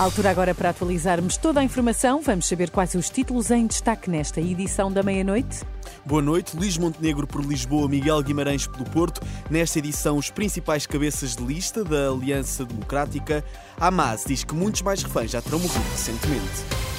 Altura agora para atualizarmos toda a informação. Vamos saber quais os títulos em destaque nesta edição da meia-noite. Boa noite. Luís Montenegro por Lisboa, Miguel Guimarães pelo Porto. Nesta edição, os principais cabeças de lista da Aliança Democrática. Hamas diz que muitos mais reféns já terão morrido recentemente.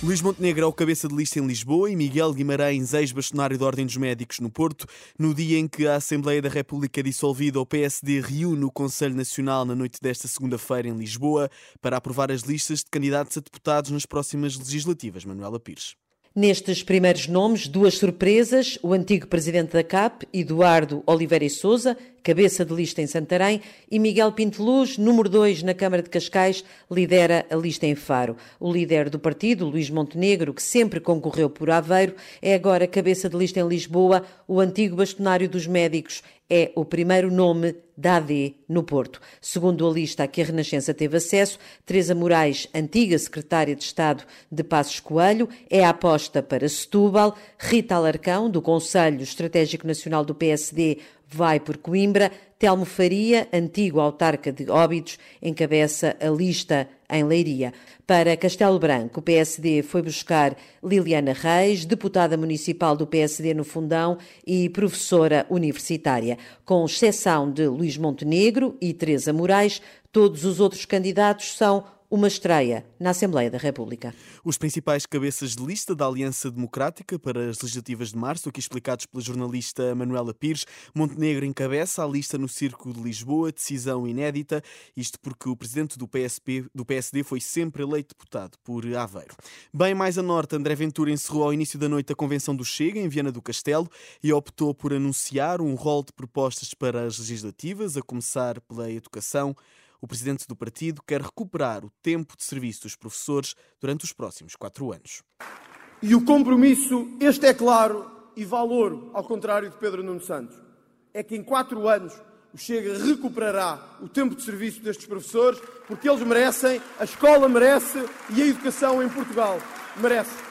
Luís Montenegro é o cabeça de lista em Lisboa e Miguel Guimarães, ex-bastonário da Ordem dos Médicos no Porto, no dia em que a Assembleia da República dissolvida, o PSD reúne o Conselho Nacional na noite desta segunda-feira em Lisboa para aprovar as listas de candidatos a deputados nas próximas legislativas. Manuela Pires. Nestes primeiros nomes, duas surpresas: o antigo presidente da CAP, Eduardo Oliveira e Souza, cabeça de lista em Santarém, e Miguel Pinteluz, número 2 na Câmara de Cascais, lidera a lista em Faro. O líder do partido, Luís Montenegro, que sempre concorreu por Aveiro, é agora cabeça de lista em Lisboa, o antigo bastonário dos médicos é o primeiro nome da AD no Porto. Segundo a lista a que a Renascença teve acesso, Teresa Moraes, antiga secretária de Estado de Passos Coelho, é a aposta para Setúbal. Rita Alarcão, do Conselho Estratégico Nacional do PSD, vai por Coimbra. Telmo Faria, antigo autarca de Óbidos, encabeça a lista em Leiria. Para Castelo Branco, o PSD foi buscar Liliana Reis, deputada municipal do PSD no Fundão e professora universitária. Com exceção de Luís Montenegro e Teresa Moraes, todos os outros candidatos são uma estreia na Assembleia da República. Os principais cabeças de lista da Aliança Democrática para as legislativas de março, aqui explicados pela jornalista Manuela Pires, Montenegro encabeça a lista no Círculo de Lisboa, decisão inédita, isto porque o presidente do, PSP, do PSD foi sempre eleito deputado por Aveiro. Bem mais a norte, André Ventura encerrou ao início da noite a convenção do Chega, em Viana do Castelo, e optou por anunciar um rol de propostas para as legislativas, a começar pela educação, o presidente do partido quer recuperar o tempo de serviço dos professores durante os próximos quatro anos. E o compromisso, este é claro e valor, ao contrário de Pedro Nuno Santos, é que em quatro anos o Chega recuperará o tempo de serviço destes professores, porque eles merecem, a escola merece e a educação em Portugal merece.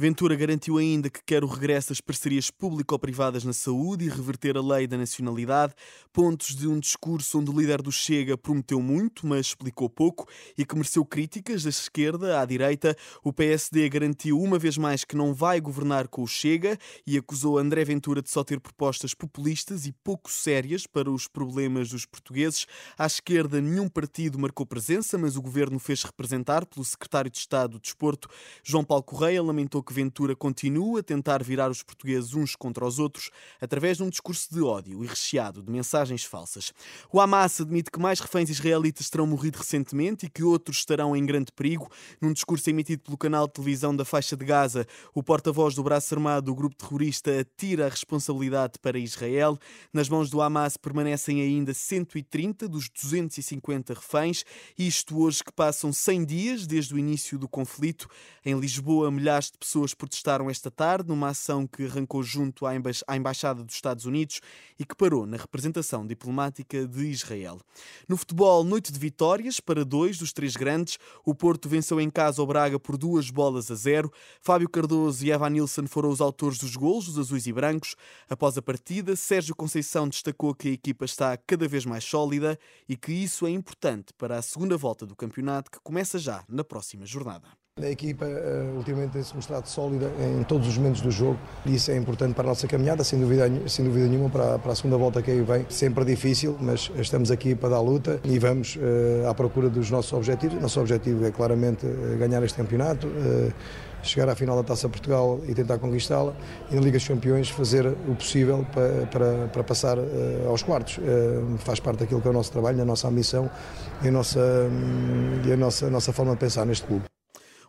Ventura garantiu ainda que quer o regresso das parcerias público-privadas na saúde e reverter a lei da nacionalidade, pontos de um discurso onde o líder do Chega prometeu muito, mas explicou pouco e que mereceu críticas da esquerda à direita. O PSD garantiu uma vez mais que não vai governar com o Chega e acusou André Ventura de só ter propostas populistas e pouco sérias para os problemas dos portugueses. À esquerda, nenhum partido marcou presença, mas o governo fez representar pelo secretário de Estado do Desporto, João Paulo Correia, lamentou que que Ventura continua a tentar virar os portugueses uns contra os outros através de um discurso de ódio e recheado de mensagens falsas. O Hamas admite que mais reféns israelitas terão morrido recentemente e que outros estarão em grande perigo. Num discurso emitido pelo canal de televisão da faixa de Gaza, o porta-voz do braço armado do grupo terrorista atira a responsabilidade para Israel. Nas mãos do Hamas permanecem ainda 130 dos 250 reféns, isto hoje que passam 100 dias desde o início do conflito. Em Lisboa, milhares de pessoas pessoas protestaram esta tarde numa ação que arrancou junto à, emba à Embaixada dos Estados Unidos e que parou na representação diplomática de Israel. No futebol, noite de vitórias para dois dos três grandes. O Porto venceu em casa o Braga por duas bolas a zero. Fábio Cardoso e Evan Nilsson foram os autores dos golos dos azuis e brancos. Após a partida, Sérgio Conceição destacou que a equipa está cada vez mais sólida e que isso é importante para a segunda volta do campeonato que começa já na próxima jornada. A equipa uh, ultimamente tem-se mostrado sólida em todos os momentos do jogo e isso é importante para a nossa caminhada, sem dúvida, sem dúvida nenhuma, para, para a segunda volta que aí vem. Sempre difícil, mas estamos aqui para dar luta e vamos uh, à procura dos nossos objetivos. Nosso objetivo é claramente uh, ganhar este campeonato, chegar à final da Taça Portugal e tentar conquistá-la e na Liga dos Campeões fazer o possível para, para, para passar aos quartos. faz parte daquilo que é o nosso trabalho, a nossa ambição e a nossa, e a nossa, a nossa forma de pensar neste clube.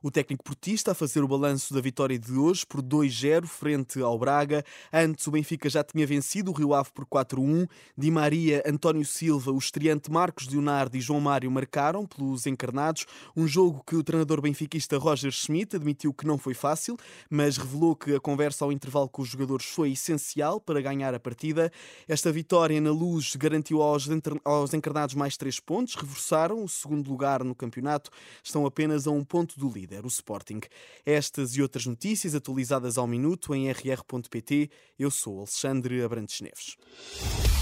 O técnico portista a fazer o balanço da vitória de hoje por 2-0 frente ao Braga. Antes o Benfica já tinha vencido o Rio Ave por 4-1. Di Maria, António Silva, o estreante Marcos Leonardo e João Mário marcaram pelos encarnados. Um jogo que o treinador benfiquista Roger Schmidt admitiu que não foi fácil, mas revelou que a conversa ao intervalo com os jogadores foi essencial para ganhar a partida. Esta vitória na luz garantiu aos, aos encarnados mais três pontos, reforçaram o segundo lugar no campeonato, estão apenas a um ponto do líder, o Sporting. Estas e outras notícias atualizadas ao minuto em rr.pt. Eu sou Alexandre Abrantes Neves.